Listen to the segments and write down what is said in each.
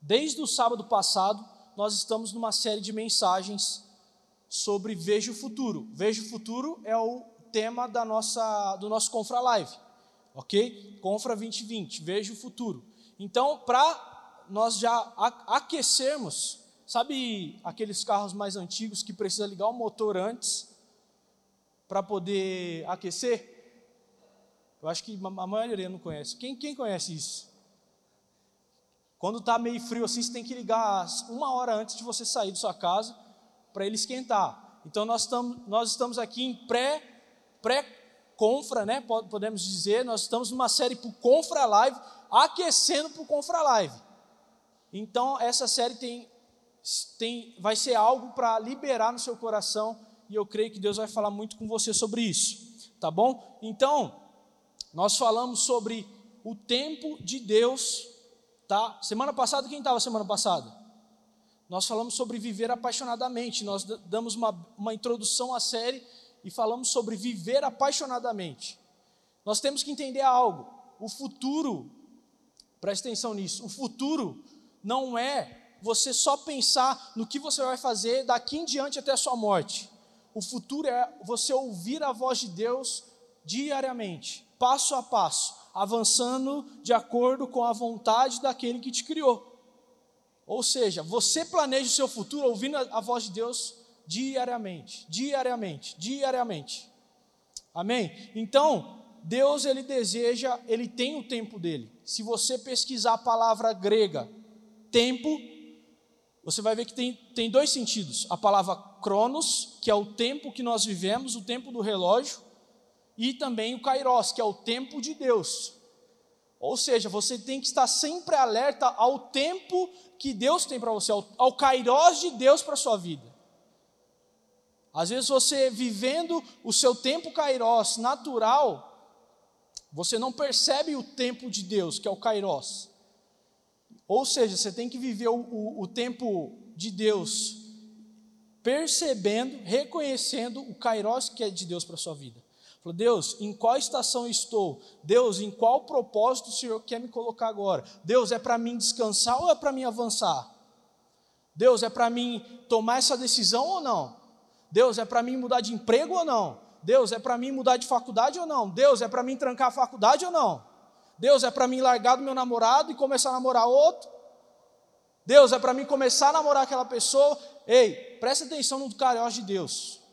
Desde o sábado passado, nós estamos numa série de mensagens sobre Veja o Futuro. Veja o Futuro é o tema da nossa, do nosso Confra Live, ok? Confra 2020, Veja o Futuro. Então, para nós já aquecermos, sabe aqueles carros mais antigos que precisa ligar o motor antes para poder aquecer? Eu acho que a maioria não conhece. Quem, quem conhece isso? Quando está meio frio assim, você tem que ligar uma hora antes de você sair da sua casa para ele esquentar. Então nós estamos, nós estamos aqui em pré, pré-confra, né? Podemos dizer, nós estamos numa série para Confra Live, aquecendo para Confra Live. Então essa série tem, tem, vai ser algo para liberar no seu coração e eu creio que Deus vai falar muito com você sobre isso, tá bom? Então nós falamos sobre o tempo de Deus, tá? Semana passada, quem estava semana passada? Nós falamos sobre viver apaixonadamente, nós damos uma, uma introdução à série e falamos sobre viver apaixonadamente. Nós temos que entender algo, o futuro, preste atenção nisso, o futuro não é você só pensar no que você vai fazer daqui em diante até a sua morte. O futuro é você ouvir a voz de Deus diariamente passo a passo, avançando de acordo com a vontade daquele que te criou. Ou seja, você planeja o seu futuro ouvindo a voz de Deus diariamente, diariamente, diariamente. Amém? Então, Deus ele deseja, ele tem o tempo dele. Se você pesquisar a palavra grega tempo, você vai ver que tem, tem dois sentidos. A palavra cronos, que é o tempo que nós vivemos, o tempo do relógio, e também o Kairos, que é o tempo de Deus. Ou seja, você tem que estar sempre alerta ao tempo que Deus tem para você, ao, ao Kairos de Deus para a sua vida. Às vezes você vivendo o seu tempo Kairos natural, você não percebe o tempo de Deus, que é o Kairos. Ou seja, você tem que viver o, o, o tempo de Deus, percebendo, reconhecendo o Kairos que é de Deus para a sua vida. Falou, Deus, em qual estação estou? Deus, em qual propósito o Senhor quer me colocar agora? Deus, é para mim descansar ou é para mim avançar? Deus, é para mim tomar essa decisão ou não? Deus, é para mim mudar de emprego ou não? Deus, é para mim mudar de faculdade ou não? Deus, é para mim trancar a faculdade ou não? Deus, é para mim largar do meu namorado e começar a namorar outro? Deus, é para mim começar a namorar aquela pessoa? Ei, presta atenção no carinho de Deus.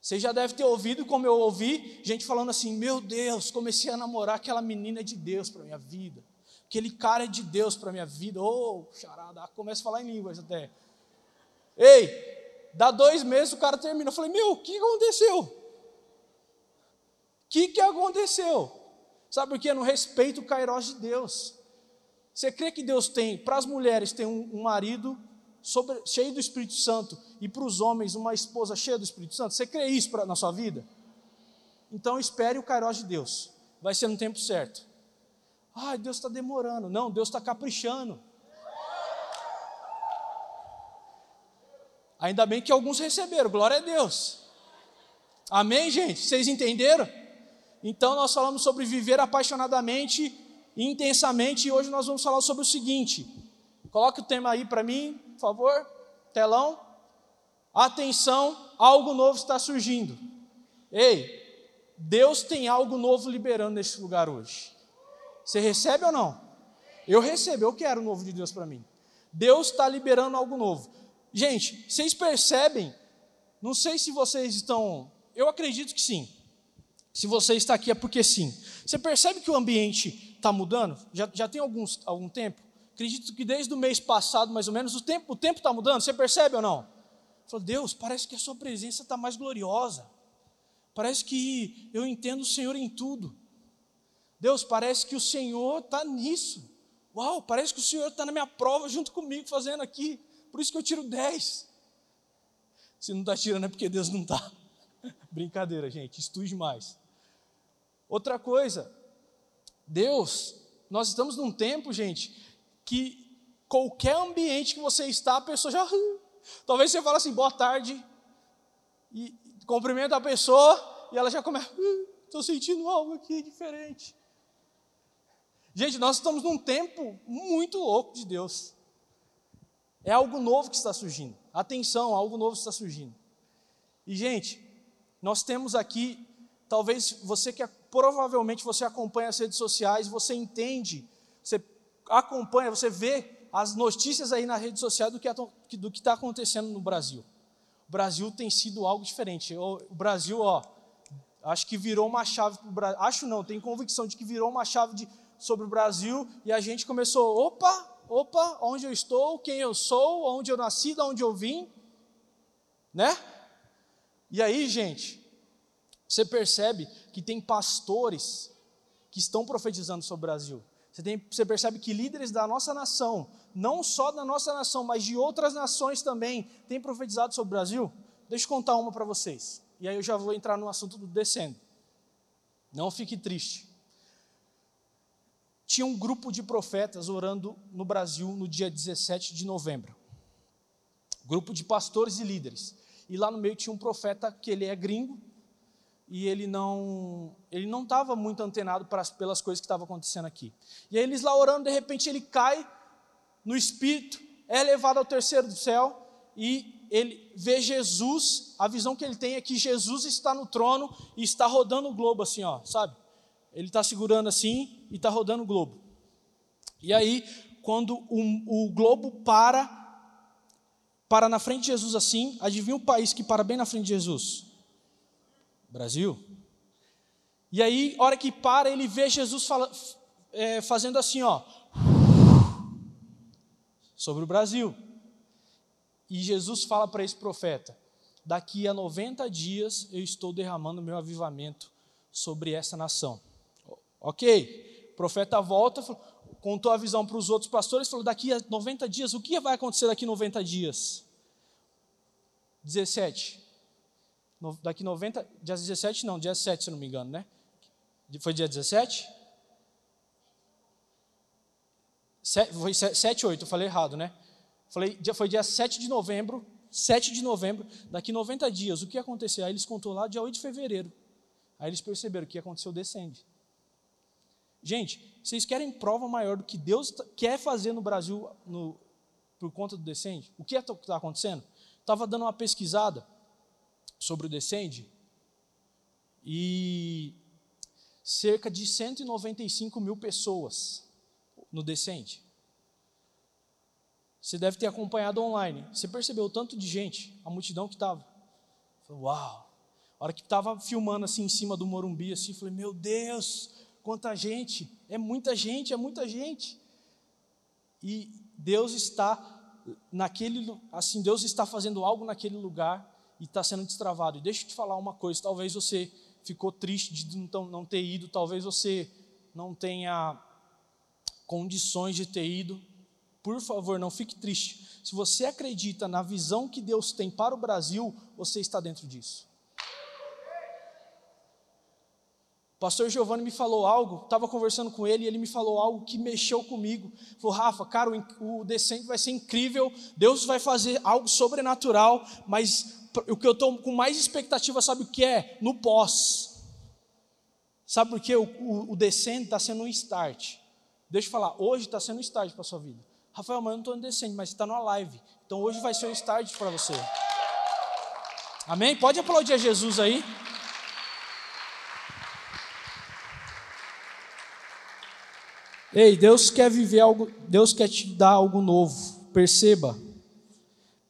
Você já deve ter ouvido, como eu ouvi, gente falando assim: Meu Deus, comecei a namorar aquela menina de Deus para minha vida. Aquele cara de Deus para minha vida. Oh, charada, começa a falar em línguas até. Ei, dá dois meses o cara termina. Eu falei: Meu, o que aconteceu? O que, que aconteceu? Sabe por quê? No respeito o Kairos de Deus. Você crê que Deus tem, para as mulheres, tem um, um marido sobre, cheio do Espírito Santo e para os homens uma esposa cheia do Espírito Santo? Você crê isso pra, na sua vida? Então espere o Kairos de Deus, vai ser no tempo certo. Ah, Deus está demorando. Não, Deus está caprichando. Ainda bem que alguns receberam, glória a Deus. Amém, gente? Vocês entenderam? Então nós falamos sobre viver apaixonadamente e intensamente, e hoje nós vamos falar sobre o seguinte. Coloque o tema aí para mim, por favor. Telão. Atenção, algo novo está surgindo. Ei, Deus tem algo novo liberando nesse lugar hoje. Você recebe ou não? Eu recebo, eu quero o novo de Deus para mim. Deus está liberando algo novo. Gente, vocês percebem? Não sei se vocês estão. Eu acredito que sim. Se você está aqui é porque sim. Você percebe que o ambiente está mudando? Já, já tem alguns, algum tempo? Acredito que desde o mês passado, mais ou menos, o tempo está mudando. Você percebe ou não? Falou, Deus, parece que a sua presença está mais gloriosa. Parece que eu entendo o Senhor em tudo. Deus, parece que o Senhor está nisso. Uau, parece que o Senhor está na minha prova junto comigo, fazendo aqui. Por isso que eu tiro 10. Se não está tirando é porque Deus não está. Brincadeira, gente, estude mais. Outra coisa, Deus, nós estamos num tempo, gente, que qualquer ambiente que você está, a pessoa já Talvez você fale assim, boa tarde, e cumprimenta a pessoa, e ela já começa, estou uh, sentindo algo aqui diferente. Gente, nós estamos num tempo muito louco de Deus. É algo novo que está surgindo. Atenção, algo novo está surgindo. E, gente, nós temos aqui, talvez você que provavelmente você acompanha as redes sociais, você entende, acompanha, você vê as notícias aí na rede social do que está acontecendo no Brasil. O Brasil tem sido algo diferente. O Brasil, ó, acho que virou uma chave para o Brasil. Acho não, tenho convicção de que virou uma chave de, sobre o Brasil e a gente começou, opa, opa, onde eu estou, quem eu sou, onde eu nasci, de onde eu vim, né? E aí, gente, você percebe que tem pastores que estão profetizando sobre o Brasil. Você, tem, você percebe que líderes da nossa nação, não só da nossa nação, mas de outras nações também, têm profetizado sobre o Brasil. Deixa eu contar uma para vocês. E aí eu já vou entrar no assunto do descendo. Não fique triste. Tinha um grupo de profetas orando no Brasil no dia 17 de novembro. Grupo de pastores e líderes. E lá no meio tinha um profeta que ele é gringo, e ele não ele não estava muito antenado pelas coisas que estavam acontecendo aqui. E aí eles lá orando, de repente ele cai no espírito, é levado ao terceiro céu e ele vê Jesus, a visão que ele tem é que Jesus está no trono e está rodando o globo assim, ó, sabe? Ele está segurando assim e está rodando o globo. E aí, quando o, o globo para, para na frente de Jesus assim, adivinha o país que para bem na frente de Jesus? Brasil. E aí, hora que para, ele vê Jesus fala, é, fazendo assim, ó, sobre o Brasil. E Jesus fala para esse profeta: daqui a 90 dias eu estou derramando meu avivamento sobre essa nação. Ok, o profeta volta, contou a visão para os outros pastores, falou: daqui a 90 dias, o que vai acontecer daqui a 90 dias? 17 daqui 90, dia 17 não, dia 7 se não me engano, né? Foi dia 17? foi 7, 8, eu falei errado, né? Falei, foi dia 7 de novembro, 7 de novembro, daqui 90 dias, o que aconteceu? Aí eles contou lá dia 8 de fevereiro. Aí eles perceberam que aconteceu descende. Gente, vocês querem prova maior do que Deus quer fazer no Brasil no, por conta do descende? O que é está acontecendo? Estava dando uma pesquisada sobre o Descende e cerca de 195 mil pessoas no Descende. Você deve ter acompanhado online. Você percebeu o tanto de gente, a multidão que estava. Uau! A hora que estava filmando assim em cima do Morumbi, assim, falei, meu Deus, quanta gente! É muita gente, é muita gente. E Deus está naquele, assim, Deus está fazendo algo naquele lugar e está sendo destravado. E deixa eu te falar uma coisa: talvez você ficou triste de não ter ido, talvez você não tenha condições de ter ido. Por favor, não fique triste. Se você acredita na visão que Deus tem para o Brasil, você está dentro disso. O pastor Giovanni me falou algo, estava conversando com ele e ele me falou algo que mexeu comigo. Falou, Rafa, cara, o, o descente vai ser incrível, Deus vai fazer algo sobrenatural, mas o que eu estou com mais expectativa, sabe o que é? No pós. Sabe por quê? O, o, o descendo está sendo um start. Deixa eu falar, hoje está sendo um start para a sua vida. Rafael, mas eu não estou no descendo, mas está numa live. Então hoje vai ser um start para você. Amém? Pode aplaudir a Jesus aí. Ei, Deus quer viver algo, Deus quer te dar algo novo. Perceba.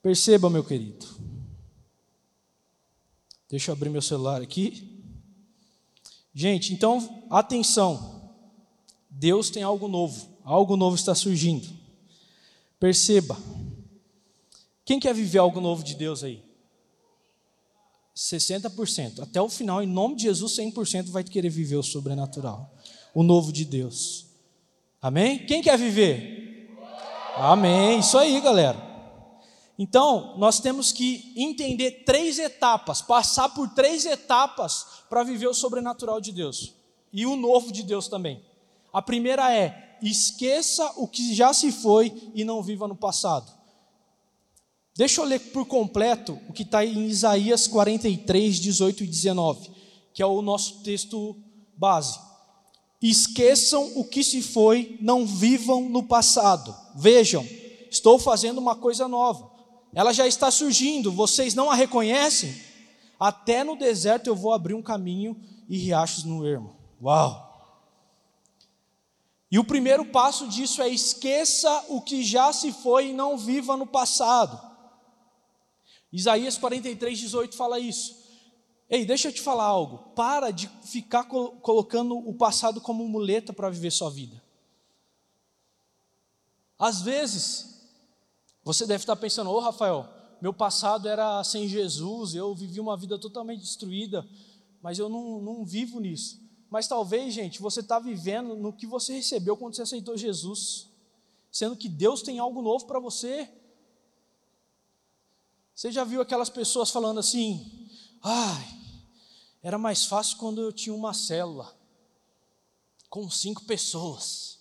Perceba, meu querido. Deixa eu abrir meu celular aqui. Gente, então, atenção. Deus tem algo novo. Algo novo está surgindo. Perceba. Quem quer viver algo novo de Deus aí? 60%. Até o final, em nome de Jesus, 100% vai querer viver o sobrenatural. O novo de Deus. Amém? Quem quer viver? Amém. Isso aí, galera. Então, nós temos que entender três etapas, passar por três etapas para viver o sobrenatural de Deus e o novo de Deus também. A primeira é: esqueça o que já se foi e não viva no passado. Deixa eu ler por completo o que está em Isaías 43, 18 e 19, que é o nosso texto base. Esqueçam o que se foi, não vivam no passado. Vejam, estou fazendo uma coisa nova. Ela já está surgindo, vocês não a reconhecem? Até no deserto eu vou abrir um caminho e riachos no ermo. Uau! E o primeiro passo disso é esqueça o que já se foi e não viva no passado. Isaías 43, 18 fala isso. Ei, deixa eu te falar algo. Para de ficar colocando o passado como muleta para viver sua vida. Às vezes, você deve estar pensando: Ô oh, Rafael, meu passado era sem Jesus, eu vivi uma vida totalmente destruída, mas eu não, não vivo nisso. Mas talvez, gente, você está vivendo no que você recebeu quando você aceitou Jesus, sendo que Deus tem algo novo para você. Você já viu aquelas pessoas falando assim: ai, era mais fácil quando eu tinha uma célula com cinco pessoas.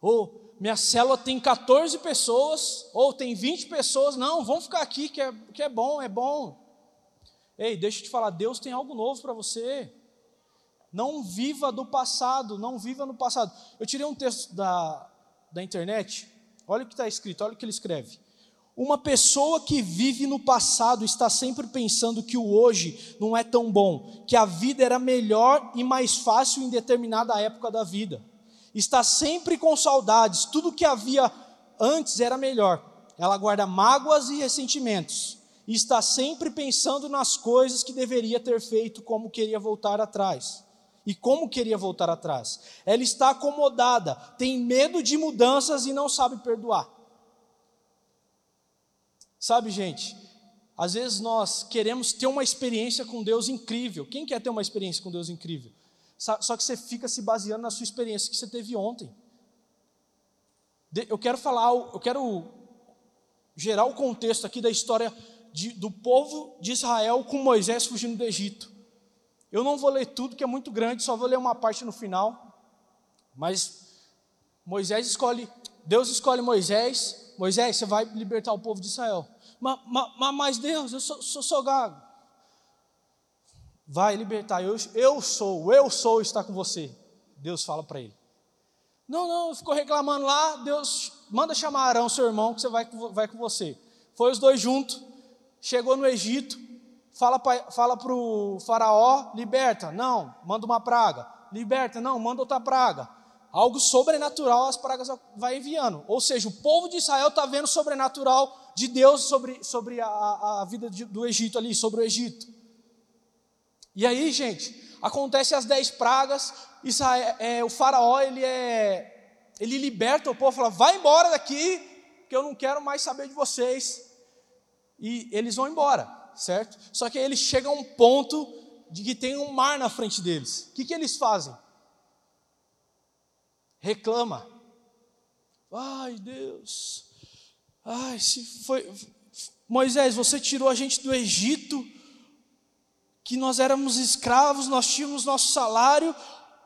Ou minha célula tem 14 pessoas, ou tem 20 pessoas. Não, vamos ficar aqui que é, que é bom, é bom. Ei, deixa eu te falar, Deus tem algo novo para você. Não viva do passado, não viva no passado. Eu tirei um texto da, da internet, olha o que está escrito, olha o que ele escreve. Uma pessoa que vive no passado está sempre pensando que o hoje não é tão bom, que a vida era melhor e mais fácil em determinada época da vida. Está sempre com saudades, tudo que havia antes era melhor. Ela guarda mágoas e ressentimentos. E está sempre pensando nas coisas que deveria ter feito, como queria voltar atrás. E como queria voltar atrás? Ela está acomodada, tem medo de mudanças e não sabe perdoar. Sabe, gente, às vezes nós queremos ter uma experiência com Deus incrível. Quem quer ter uma experiência com Deus incrível? Só que você fica se baseando na sua experiência que você teve ontem. Eu quero falar, eu quero gerar o contexto aqui da história de, do povo de Israel com Moisés fugindo do Egito. Eu não vou ler tudo, que é muito grande, só vou ler uma parte no final. Mas Moisés escolhe, Deus escolhe Moisés, Moisés, você vai libertar o povo de Israel. Mas, mas, mas Deus, eu sou, sou, sou gago. Vai libertar, eu, eu sou, eu sou está com você. Deus fala para ele. Não, não, ficou reclamando lá, Deus manda chamar Arão, seu irmão, que você vai, vai com você. Foi os dois juntos, chegou no Egito, fala para fala o faraó, liberta. Não, manda uma praga. Liberta, não, manda outra praga algo sobrenatural as pragas vai enviando. Ou seja, o povo de Israel está vendo sobrenatural de Deus sobre, sobre a, a vida de, do Egito ali, sobre o Egito. E aí, gente, acontece as dez pragas, Israel, é, o faraó ele é, ele liberta o povo, fala, vai embora daqui, que eu não quero mais saber de vocês. E eles vão embora, certo? Só que aí eles chegam a um ponto de que tem um mar na frente deles. O que, que eles fazem? reclama. Ai, Deus. Ai, se foi Moisés, você tirou a gente do Egito, que nós éramos escravos, nós tínhamos nosso salário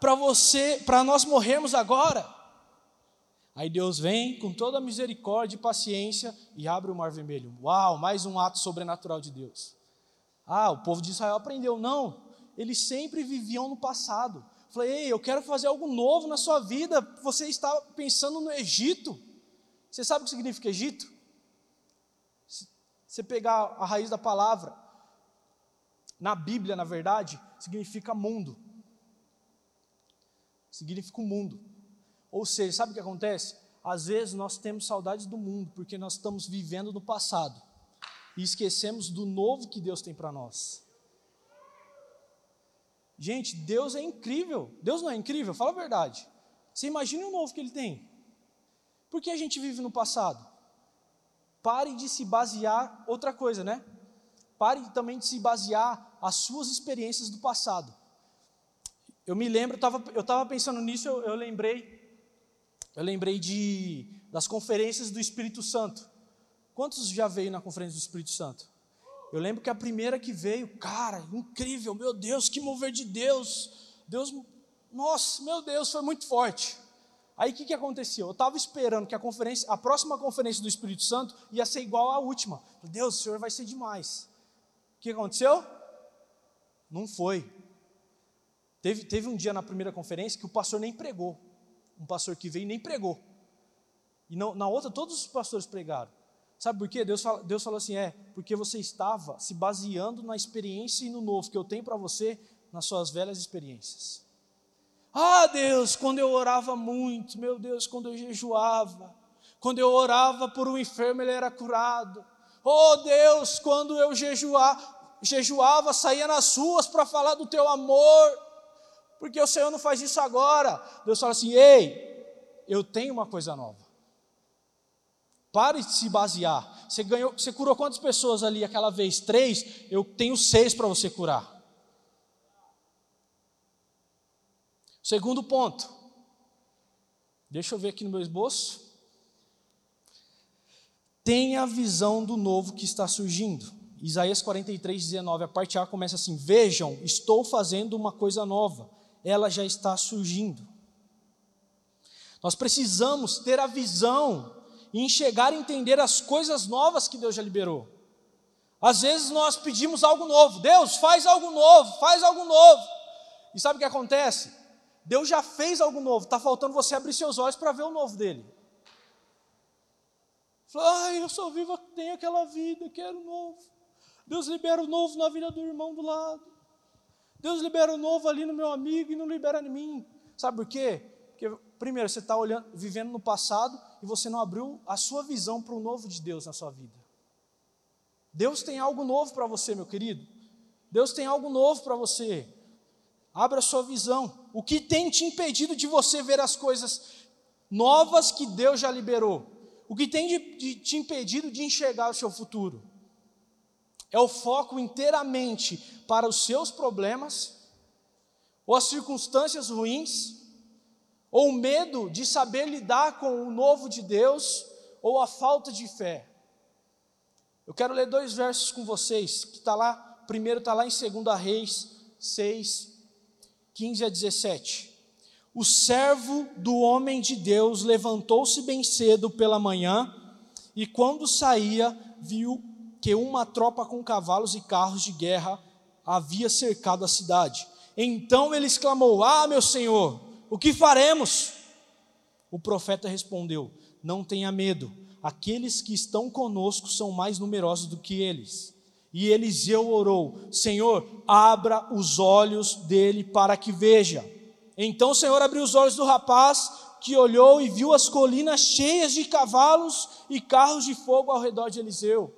para você, para nós morrermos agora. Aí Deus vem com toda a misericórdia e paciência e abre o mar vermelho. Uau, mais um ato sobrenatural de Deus. Ah, o povo de Israel aprendeu. Não, eles sempre viviam no passado. Falei, ei, eu quero fazer algo novo na sua vida. Você está pensando no Egito. Você sabe o que significa Egito? Você pegar a raiz da palavra, na Bíblia, na verdade, significa mundo. Significa o mundo. Ou seja, sabe o que acontece? Às vezes nós temos saudades do mundo porque nós estamos vivendo no passado e esquecemos do novo que Deus tem para nós. Gente, Deus é incrível. Deus não é incrível? Fala a verdade. Você imagina o novo que Ele tem. Por que a gente vive no passado? Pare de se basear, outra coisa, né? Pare também de se basear as suas experiências do passado. Eu me lembro, eu estava pensando nisso, eu, eu lembrei, eu lembrei de, das conferências do Espírito Santo. Quantos já veio na conferência do Espírito Santo? Eu lembro que a primeira que veio, cara, incrível, meu Deus, que mover de Deus. Deus, nossa, meu Deus, foi muito forte. Aí o que, que aconteceu? Eu estava esperando que a conferência, a próxima conferência do Espírito Santo ia ser igual à última. Deus, o Senhor vai ser demais. Que aconteceu? Não foi. Teve, teve um dia na primeira conferência que o pastor nem pregou. Um pastor que veio nem pregou. E na outra, todos os pastores pregaram. Sabe por quê? Deus, fala, Deus falou assim: é, porque você estava se baseando na experiência e no novo que eu tenho para você nas suas velhas experiências. Ah, Deus, quando eu orava muito, meu Deus, quando eu jejuava, quando eu orava por um enfermo, ele era curado. Oh, Deus, quando eu jejuava, jejuava saía nas ruas para falar do teu amor, porque o Senhor não faz isso agora. Deus fala assim: ei, eu tenho uma coisa nova. Pare de se basear. Você, ganhou, você curou quantas pessoas ali aquela vez? Três? Eu tenho seis para você curar. Segundo ponto. Deixa eu ver aqui no meu esboço. Tenha a visão do novo que está surgindo. Isaías 43, 19, a parte A começa assim: Vejam, estou fazendo uma coisa nova, ela já está surgindo. Nós precisamos ter a visão e enxergar e entender as coisas novas que Deus já liberou. Às vezes nós pedimos algo novo, Deus faz algo novo, faz algo novo. E sabe o que acontece? Deus já fez algo novo, está faltando você abrir seus olhos para ver o novo dele. Ai, eu só vivo, tenho aquela vida, quero novo. Deus libera o novo na vida do irmão do lado. Deus libera o novo ali no meu amigo e não libera em mim. Sabe por quê? Porque, primeiro, você está vivendo no passado e você não abriu a sua visão para o novo de Deus na sua vida. Deus tem algo novo para você, meu querido. Deus tem algo novo para você. Abra a sua visão. O que tem te impedido de você ver as coisas novas que Deus já liberou? O que tem de, de te impedido de enxergar o seu futuro? É o foco inteiramente para os seus problemas, ou as circunstâncias ruins, ou o medo de saber lidar com o novo de Deus, ou a falta de fé. Eu quero ler dois versos com vocês, que está lá, primeiro está lá em 2 Reis 6, 15 a 17. O servo do homem de Deus levantou-se bem cedo pela manhã, e quando saía, viu que uma tropa com cavalos e carros de guerra havia cercado a cidade. Então ele exclamou: Ah, meu senhor, o que faremos? O profeta respondeu: Não tenha medo, aqueles que estão conosco são mais numerosos do que eles. E Eliseu orou: Senhor, abra os olhos dele para que veja. Então o Senhor abriu os olhos do rapaz, que olhou e viu as colinas cheias de cavalos e carros de fogo ao redor de Eliseu.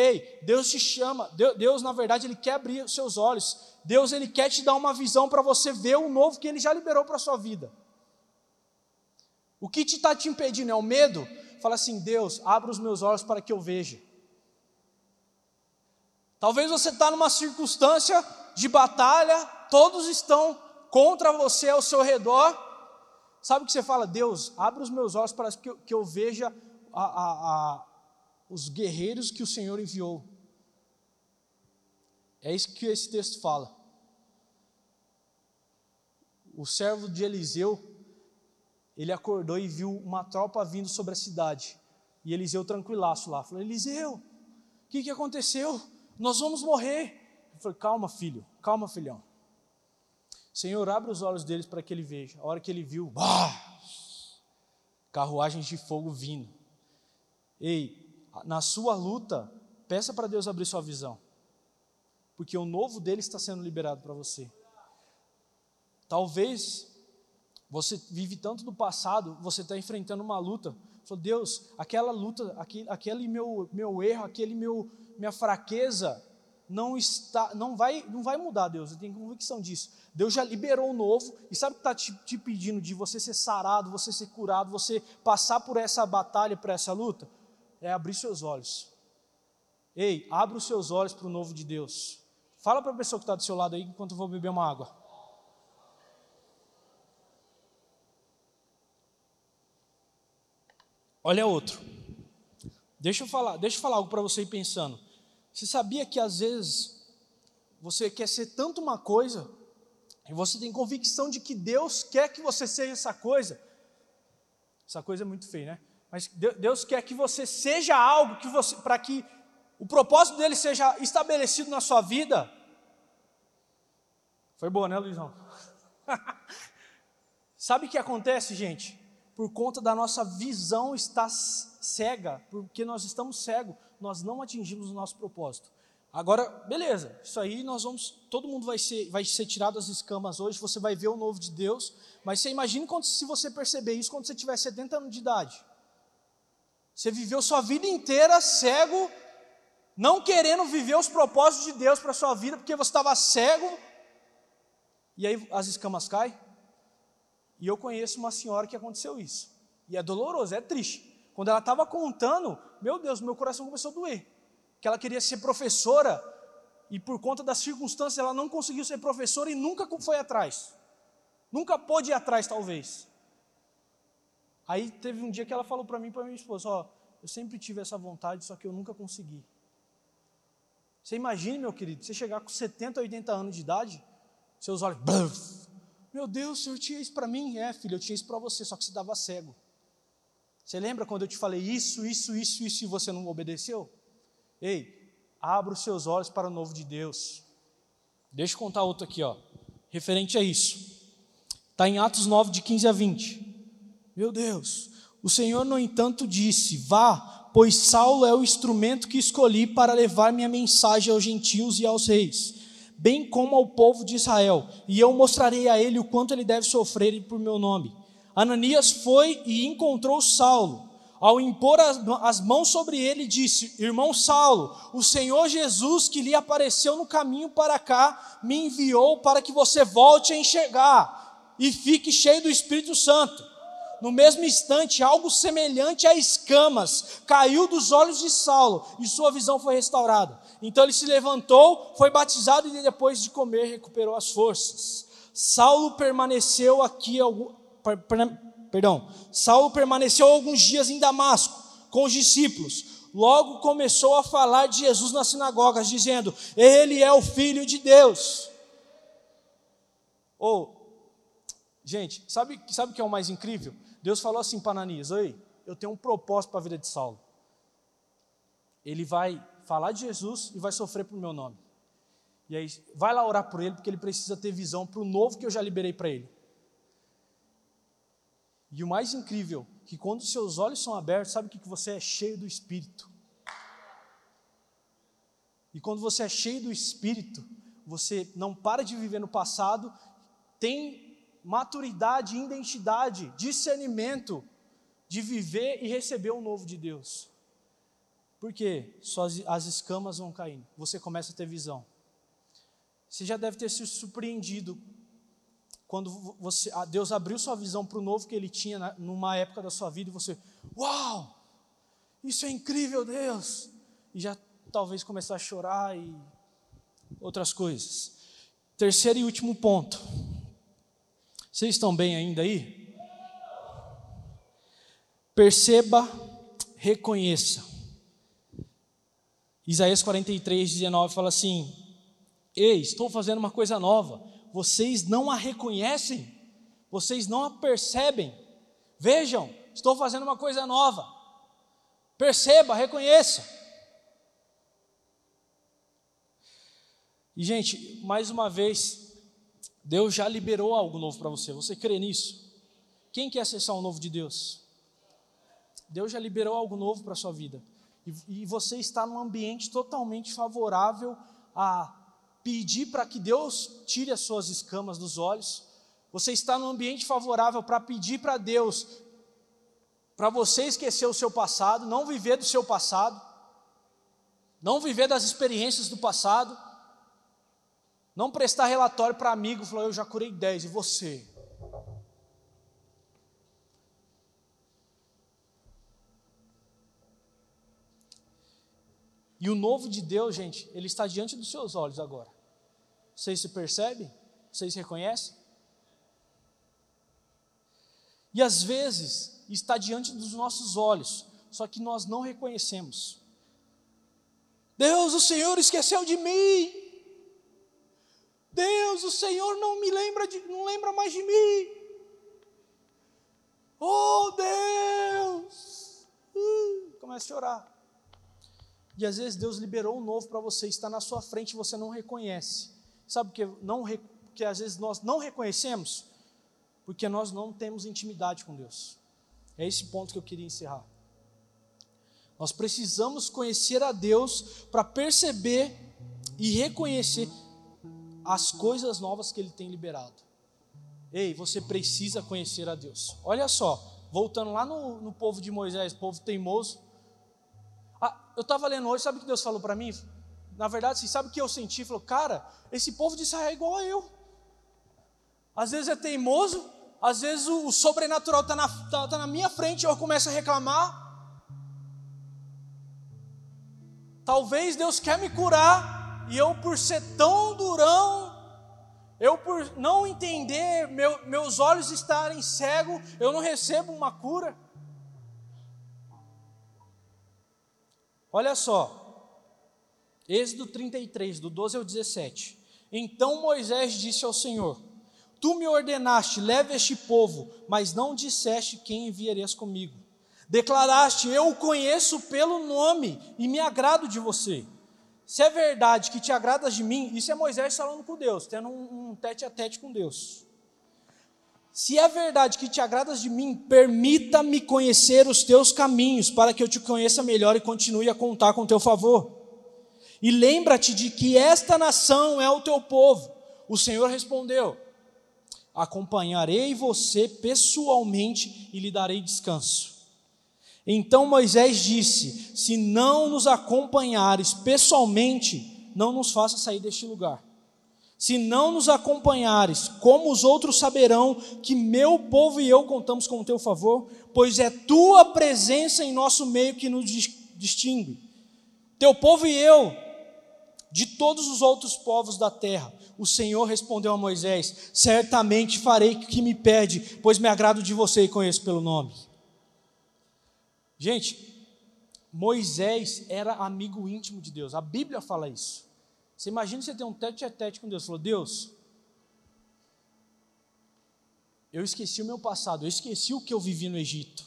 Ei, Deus te chama, Deus, na verdade ele quer abrir os seus olhos. Deus ele quer te dar uma visão para você ver o novo que ele já liberou para a sua vida. O que está te, te impedindo é o medo? Fala assim, Deus, abra os meus olhos para que eu veja. Talvez você está numa circunstância de batalha, todos estão contra você ao seu redor. Sabe o que você fala? Deus, abre os meus olhos para que eu, que eu veja a, a os guerreiros que o Senhor enviou. É isso que esse texto fala. O servo de Eliseu, ele acordou e viu uma tropa vindo sobre a cidade. E Eliseu tranquilaço lá, falou: Eliseu, o que, que aconteceu? Nós vamos morrer. Ele falou: Calma, filho, calma, filhão. Senhor, abre os olhos deles para que ele veja. A hora que ele viu, bah, carruagens de fogo vindo. Ei, na sua luta, peça para Deus abrir sua visão, porque o novo dele está sendo liberado para você. Talvez você vive tanto do passado, você está enfrentando uma luta. Falou, Deus, aquela luta, aquele, aquele meu, meu erro, aquele meu, minha fraqueza, não está, não vai, não vai mudar, Deus. Eu tenho convicção disso. Deus já liberou o novo e sabe o que está te, te pedindo de você ser sarado, você ser curado, você passar por essa batalha, por essa luta? É abrir seus olhos. Ei, abra os seus olhos para o novo de Deus. Fala para a pessoa que está do seu lado aí enquanto eu vou beber uma água. Olha outro. Deixa eu falar, deixa eu falar algo para você ir pensando. Você sabia que às vezes você quer ser tanto uma coisa e você tem convicção de que Deus quer que você seja essa coisa? Essa coisa é muito feia, né? Mas Deus quer que você seja algo que você, para que o propósito dele seja estabelecido na sua vida. Foi boa, né, Luizão? Sabe o que acontece, gente? Por conta da nossa visão estar cega, porque nós estamos cegos, nós não atingimos o nosso propósito. Agora, beleza, isso aí nós vamos, todo mundo vai ser, vai ser tirado as escamas hoje, você vai ver o novo de Deus, mas você imagina quando, se você perceber isso quando você tiver 70 anos de idade. Você viveu sua vida inteira cego, não querendo viver os propósitos de Deus para sua vida, porque você estava cego, e aí as escamas caem. E eu conheço uma senhora que aconteceu isso, e é doloroso, é triste. Quando ela estava contando, meu Deus, meu coração começou a doer que ela queria ser professora e por conta das circunstâncias ela não conseguiu ser professora e nunca foi atrás. Nunca pôde ir atrás, talvez. Aí teve um dia que ela falou para mim, para minha esposa, ó, eu sempre tive essa vontade, só que eu nunca consegui. Você imagine, meu querido, você chegar com 70, 80 anos de idade, seus olhos, bluff, meu Deus, o senhor tinha isso para mim? É, filho, eu tinha isso para você, só que você dava cego. Você lembra quando eu te falei isso, isso, isso, isso e você não obedeceu? Ei, abra os seus olhos para o novo de Deus. Deixa eu contar outro aqui, ó, referente a isso. Está em Atos 9, de 15 a 20. Meu Deus, o Senhor, no entanto, disse: Vá, pois Saulo é o instrumento que escolhi para levar minha mensagem aos gentios e aos reis, bem como ao povo de Israel, e eu mostrarei a ele o quanto ele deve sofrer por meu nome. Ananias foi e encontrou Saulo ao impor as, mãos sobre ele, disse: Irmão Saulo, o Senhor Jesus que lhe apareceu no caminho para cá, me enviou para que você volte a enxergar e fique cheio do Espírito Santo. No mesmo instante, algo semelhante a escamas caiu dos olhos de Saulo e sua visão foi restaurada. Então ele se levantou, foi batizado e depois de comer recuperou as forças. Saulo permaneceu aqui perdão, Saulo permaneceu alguns dias em Damasco com os discípulos. Logo começou a falar de Jesus nas sinagogas, dizendo: Ele é o Filho de Deus. Ou, oh, gente, sabe, sabe o que é o mais incrível? Deus falou assim para Ananias: Oi, eu tenho um propósito para a vida de Saulo. Ele vai falar de Jesus e vai sofrer por meu nome. E aí, vai lá orar por ele, porque ele precisa ter visão para o novo que eu já liberei para ele. E o mais incrível, que quando seus olhos são abertos, sabe o que você é cheio do Espírito. E quando você é cheio do Espírito, você não para de viver no passado, tem maturidade, identidade, discernimento de viver e receber o novo de Deus. Por quê? Só as escamas vão caindo, você começa a ter visão. Você já deve ter se surpreendido quando você, Deus abriu sua visão para o novo que Ele tinha numa época da sua vida e você, uau, isso é incrível, Deus, e já talvez começar a chorar e outras coisas. Terceiro e último ponto. Vocês estão bem ainda aí? Perceba, reconheça. Isaías 43, 19 fala assim: Ei, estou fazendo uma coisa nova vocês não a reconhecem, vocês não a percebem. Vejam, estou fazendo uma coisa nova. Perceba, reconheça. E, gente, mais uma vez, Deus já liberou algo novo para você. Você crê nisso? Quem quer acessar o novo de Deus? Deus já liberou algo novo para a sua vida. E, e você está num ambiente totalmente favorável a pedir para que Deus tire as suas escamas dos olhos, você está num ambiente favorável para pedir para Deus, para você esquecer o seu passado, não viver do seu passado, não viver das experiências do passado, não prestar relatório para amigo, falar, eu já curei 10, e você? E o novo de Deus, gente, ele está diante dos seus olhos agora. Vocês se percebem? Vocês reconhecem? E às vezes está diante dos nossos olhos, só que nós não reconhecemos. Deus, o Senhor esqueceu de mim. Deus, o Senhor não me lembra de, não lembra mais de mim. Oh Deus! Começa a chorar. E às vezes Deus liberou um novo para você, está na sua frente e você não reconhece. Sabe que, não, que às vezes nós não reconhecemos? Porque nós não temos intimidade com Deus. É esse ponto que eu queria encerrar. Nós precisamos conhecer a Deus para perceber e reconhecer as coisas novas que Ele tem liberado. Ei, você precisa conhecer a Deus. Olha só, voltando lá no, no povo de Moisés, povo teimoso. Ah, eu estava lendo hoje, sabe o que Deus falou para mim? Na verdade, sabe o que eu senti? Falou, cara, esse povo de Israel é igual a eu. Às vezes é teimoso, às vezes o, o sobrenatural está na, tá, tá na minha frente, eu começo a reclamar. Talvez Deus quer me curar e eu, por ser tão durão, eu, por não entender, meu, meus olhos estarem cegos, eu não recebo uma cura. Olha só, Êxodo 33, do 12 ao 17. Então Moisés disse ao Senhor: Tu me ordenaste, leve este povo, mas não disseste quem enviarias comigo. Declaraste: Eu o conheço pelo nome e me agrado de você. Se é verdade que te agradas de mim, isso é Moisés falando com Deus, tendo um, tete a tete com Deus. Se é verdade que te agradas de mim, permita-me conhecer os teus caminhos, para que eu te conheça melhor e continue a contar com teu favor. E lembra-te de que esta nação é o teu povo. O Senhor respondeu: Acompanharei você pessoalmente e lhe darei descanso. Então Moisés disse: Se não nos acompanhares pessoalmente, não nos faça sair deste lugar. Se não nos acompanhares, como os outros saberão que meu povo e eu contamos com o teu favor? Pois é tua presença em nosso meio que nos distingue. Teu povo e eu, de todos os outros povos da terra. O Senhor respondeu a Moisés: Certamente farei o que me pede, pois me agrado de você e conheço pelo nome. Gente, Moisés era amigo íntimo de Deus. A Bíblia fala isso. Você imagina você ter um tete a tete com Deus. Falou, Deus, eu esqueci o meu passado, eu esqueci o que eu vivi no Egito.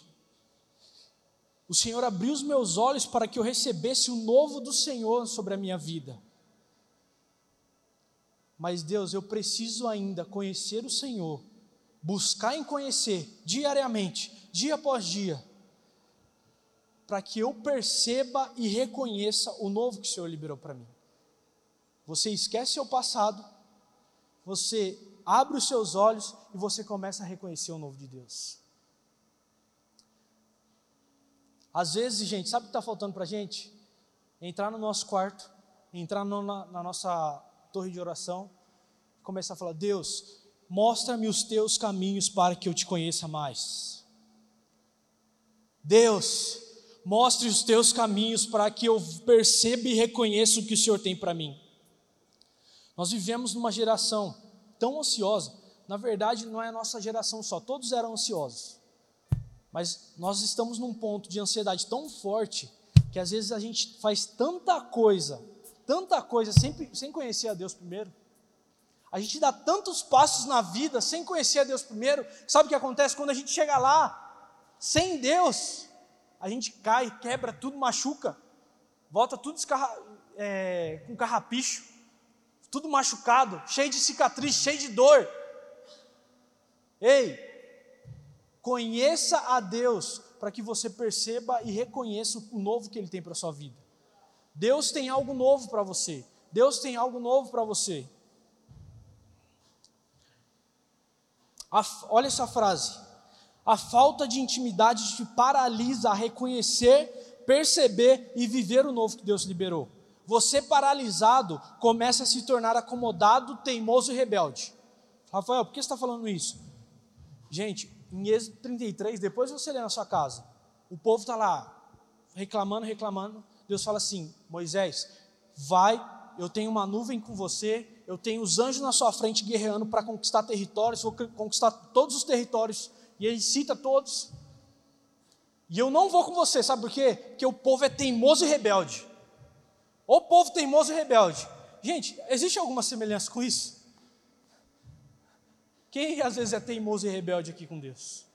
O Senhor abriu os meus olhos para que eu recebesse o novo do Senhor sobre a minha vida. Mas Deus, eu preciso ainda conhecer o Senhor, buscar em conhecer diariamente, dia após dia para que eu perceba e reconheça o novo que o Senhor liberou para mim. Você esquece seu passado, você abre os seus olhos e você começa a reconhecer o novo de Deus. Às vezes, gente, sabe o que está faltando para a gente? Entrar no nosso quarto, entrar no, na, na nossa torre de oração, começar a falar: Deus, mostra-me os teus caminhos para que eu te conheça mais. Deus, mostre os teus caminhos para que eu perceba e reconheça o que o Senhor tem para mim. Nós vivemos numa geração tão ansiosa, na verdade não é a nossa geração só, todos eram ansiosos. Mas nós estamos num ponto de ansiedade tão forte que às vezes a gente faz tanta coisa, tanta coisa sem, sem conhecer a Deus primeiro. A gente dá tantos passos na vida sem conhecer a Deus primeiro. Sabe o que acontece quando a gente chega lá sem Deus? A gente cai, quebra tudo, machuca, volta tudo é, com carrapicho, tudo machucado, cheio de cicatriz, cheio de dor. Ei, conheça a Deus para que você perceba e reconheça o novo que Ele tem para a sua vida. Deus tem algo novo para você. Deus tem algo novo para você. olha essa frase. A falta de intimidade te paralisa a reconhecer, perceber e viver o novo que Deus liberou. Você paralisado começa a se tornar acomodado, teimoso e rebelde. Rafael, por que você está falando isso? Gente, em Êxodo 33, depois você lê na sua casa, o povo está lá reclamando, reclamando. Deus fala assim: Moisés, vai, eu tenho uma nuvem com você, eu tenho os anjos na sua frente guerreando para conquistar territórios, vou conquistar todos os territórios e ele cita todos. E eu não vou com você, sabe por quê? Porque o povo é teimoso e rebelde. O povo teimoso e rebelde. Gente, existe alguma semelhança com isso? Quem às vezes é teimoso e rebelde aqui com Deus?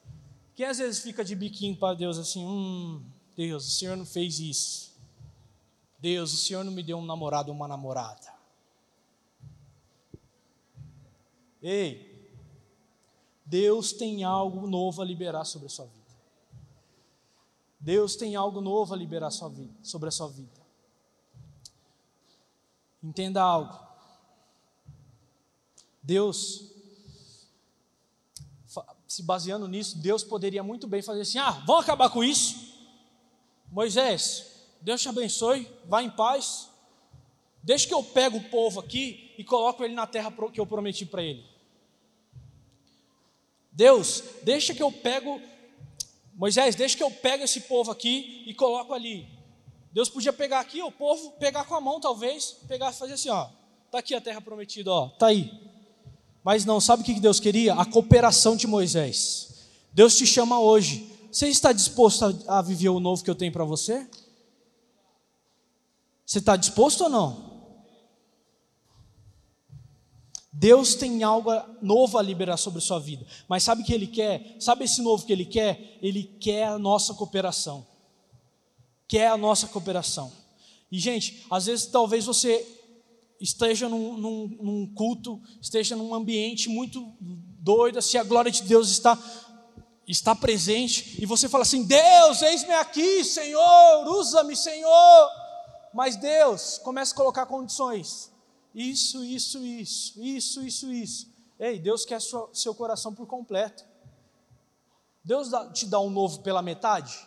Quem às vezes fica de biquinho para Deus assim, hum, Deus, o Senhor não fez isso. Deus, o Senhor não me deu um namorado ou uma namorada. Ei, Deus tem algo novo a liberar sobre a sua vida. Deus tem algo novo a liberar sobre a sua vida. Entenda algo. Deus, se baseando nisso, Deus poderia muito bem fazer assim: ah, vamos acabar com isso. Moisés, Deus te abençoe, vá em paz. Deixa que eu pego o povo aqui e coloco ele na terra que eu prometi para ele. Deus, deixa que eu pego Moisés, deixa que eu pego esse povo aqui e coloco ali. Deus podia pegar aqui o povo, pegar com a mão talvez, pegar e fazer assim, ó, tá aqui a terra prometida, ó, tá aí. Mas não, sabe o que Deus queria? A cooperação de Moisés. Deus te chama hoje. Você está disposto a, a viver o novo que eu tenho para você? Você está disposto ou não? Deus tem algo novo a liberar sobre sua vida. Mas sabe o que Ele quer? Sabe esse novo que Ele quer? Ele quer a nossa cooperação. Quer a nossa cooperação. E, gente, às vezes talvez você esteja num, num, num, culto, esteja num ambiente muito doido, se a glória de Deus está, está presente, e você fala assim: Deus, eis-me aqui, Senhor, usa-me, Senhor. Mas Deus começa a colocar condições. Isso, isso, isso, isso, isso, isso. Ei, Deus quer sua, seu coração por completo. Deus dá, te dá um novo pela metade?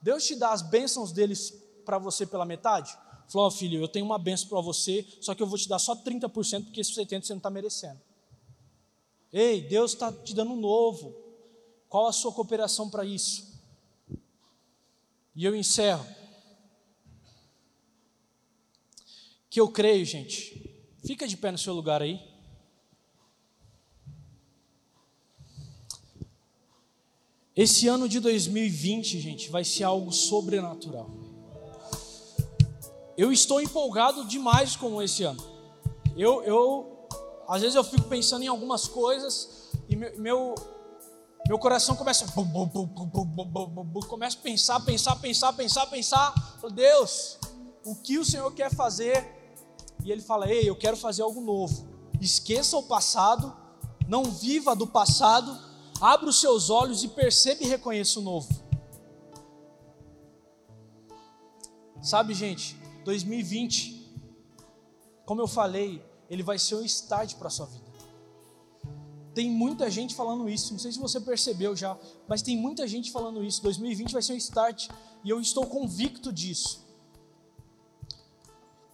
Deus te dá as bênçãos deles para você pela metade? Falou, oh, filho, eu tenho uma benção para você, só que eu vou te dar só 30%, porque esse 70% você não está merecendo. Ei, Deus está te dando um novo. Qual a sua cooperação para isso? E eu encerro. Que eu creio, gente. Fica de pé no seu lugar aí. Esse ano de 2020, gente, vai ser algo sobrenatural. Eu estou empolgado demais com esse ano. Eu, eu, às vezes eu fico pensando em algumas coisas e meu, meu, meu coração começa, começa a pensar, pensar, pensar, pensar, pensar. Deus, o que o Senhor quer fazer? E Ele fala: Ei, eu quero fazer algo novo. Esqueça o passado, não viva do passado, abra os seus olhos e perceba e reconheça o novo. Sabe, gente, 2020, como eu falei, ele vai ser um start para a sua vida. Tem muita gente falando isso, não sei se você percebeu já, mas tem muita gente falando isso. 2020 vai ser um start e eu estou convicto disso.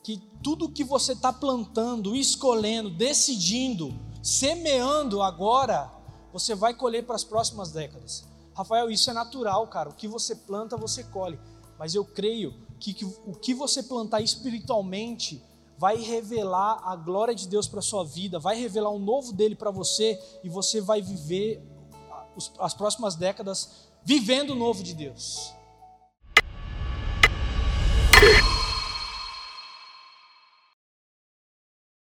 Que tudo que você está plantando, escolhendo, decidindo, semeando agora, você vai colher para as próximas décadas. Rafael, isso é natural, cara. O que você planta, você colhe. Mas eu creio que, que o que você plantar espiritualmente vai revelar a glória de Deus para sua vida, vai revelar um novo dele para você e você vai viver as próximas décadas vivendo o novo de Deus.